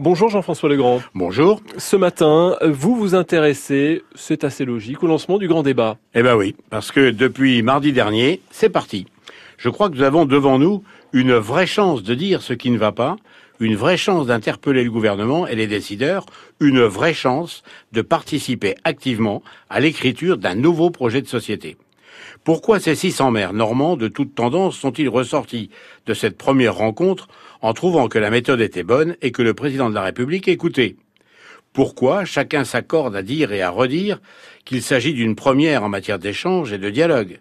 Bonjour Jean-François Legrand. Bonjour. Ce matin, vous vous intéressez, c'est assez logique, au lancement du grand débat. Eh ben oui, parce que depuis mardi dernier, c'est parti. Je crois que nous avons devant nous une vraie chance de dire ce qui ne va pas, une vraie chance d'interpeller le gouvernement et les décideurs, une vraie chance de participer activement à l'écriture d'un nouveau projet de société. Pourquoi ces 600 maires normands de toute tendance sont-ils ressortis de cette première rencontre en trouvant que la méthode était bonne et que le président de la République écoutait. Pourquoi chacun s'accorde à dire et à redire qu'il s'agit d'une première en matière d'échange et de dialogue?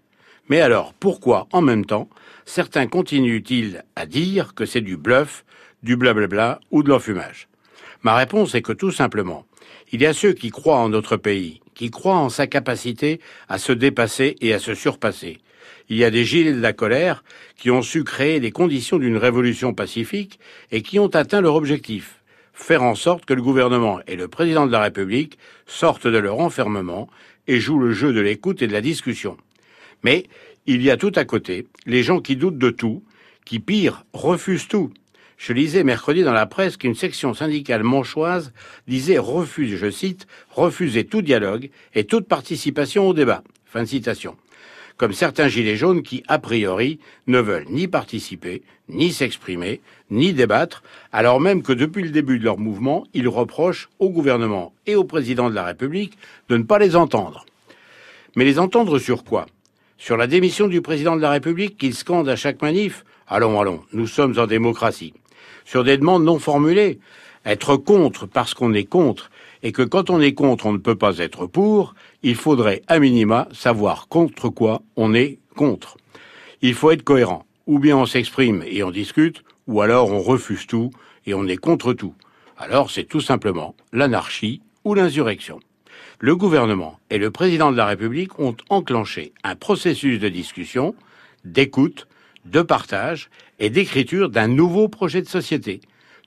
Mais alors, pourquoi, en même temps, certains continuent-ils à dire que c'est du bluff, du blablabla ou de l'enfumage? Ma réponse est que tout simplement, il y a ceux qui croient en notre pays, qui croient en sa capacité à se dépasser et à se surpasser. Il y a des gilets de la colère qui ont su créer les conditions d'une révolution pacifique et qui ont atteint leur objectif, faire en sorte que le gouvernement et le président de la République sortent de leur enfermement et jouent le jeu de l'écoute et de la discussion. Mais il y a tout à côté, les gens qui doutent de tout, qui pire, refusent tout, je lisais mercredi dans la presse qu'une section syndicale manchoise disait refuse, je cite, refuser tout dialogue et toute participation au débat. Fin de citation. Comme certains gilets jaunes qui, a priori, ne veulent ni participer, ni s'exprimer, ni débattre, alors même que depuis le début de leur mouvement, ils reprochent au gouvernement et au président de la République de ne pas les entendre. Mais les entendre sur quoi? Sur la démission du président de la République qu'ils scandent à chaque manif? Allons, allons, nous sommes en démocratie sur des demandes non formulées. Être contre parce qu'on est contre, et que quand on est contre, on ne peut pas être pour, il faudrait, à minima, savoir contre quoi on est contre. Il faut être cohérent. Ou bien on s'exprime et on discute, ou alors on refuse tout et on est contre tout. Alors c'est tout simplement l'anarchie ou l'insurrection. Le gouvernement et le président de la République ont enclenché un processus de discussion, d'écoute, de partage et d'écriture d'un nouveau projet de société.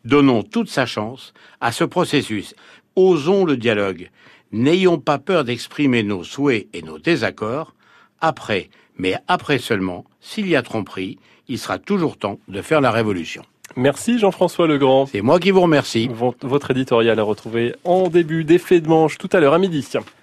Donnons toute sa chance à ce processus. Osons le dialogue. N'ayons pas peur d'exprimer nos souhaits et nos désaccords. Après, mais après seulement, s'il y a tromperie, il sera toujours temps de faire la révolution. Merci Jean-François Legrand. C'est moi qui vous remercie. Votre éditorial à retrouver en début d'effet de manche tout à l'heure à midi.